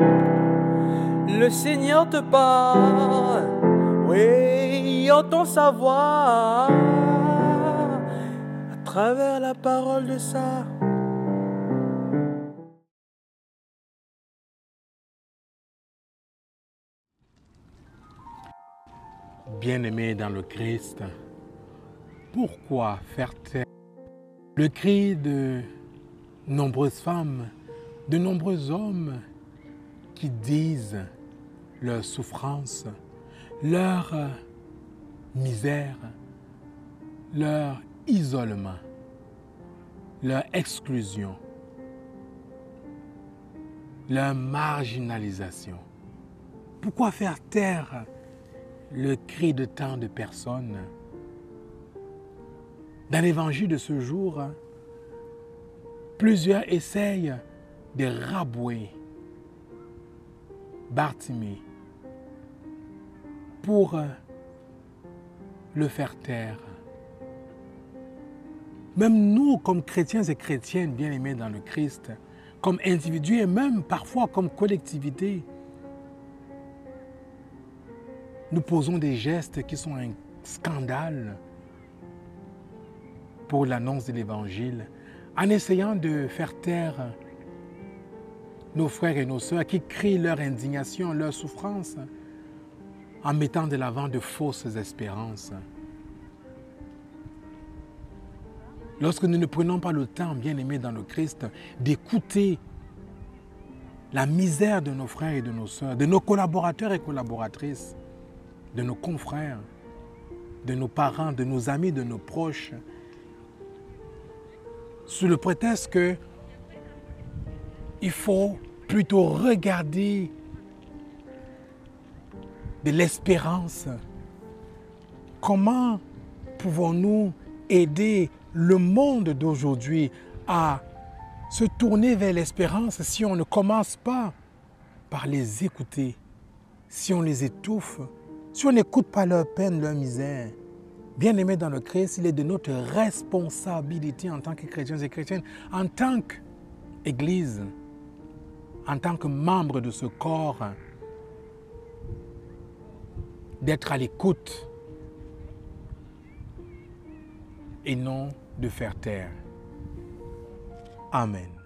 Le Seigneur te parle, oui, entend sa voix à travers la parole de ça. Bien-aimé dans le Christ, pourquoi faire taire le cri de nombreuses femmes, de nombreux hommes qui disent leur souffrance, leur misère, leur isolement, leur exclusion, leur marginalisation. Pourquoi faire taire le cri de tant de personnes? Dans l'évangile de ce jour, plusieurs essayent de rabouer Bartimée pour le faire taire. Même nous, comme chrétiens et chrétiennes bien-aimés dans le Christ, comme individus et même parfois comme collectivité, nous posons des gestes qui sont un scandale pour l'annonce de l'Évangile, en essayant de faire taire nos frères et nos sœurs qui crient leur indignation, leur souffrance, en mettant de l'avant de fausses espérances. Lorsque nous ne prenons pas le temps, bien aimé dans le Christ, d'écouter la misère de nos frères et de nos sœurs, de nos collaborateurs et collaboratrices, de nos confrères, de nos parents, de nos amis, de nos proches, sous le prétexte que il faut plutôt regarder de l'espérance. Comment pouvons-nous aider le monde d'aujourd'hui à se tourner vers l'espérance si on ne commence pas par les écouter, si on les étouffe, si on n'écoute pas leur peine, leur misère, bien aimé dans le Christ, il est de notre responsabilité en tant que chrétiens et chrétiennes, en tant qu'Église, en tant que membre de ce corps, d'être à l'écoute et non de faire taire. Amen.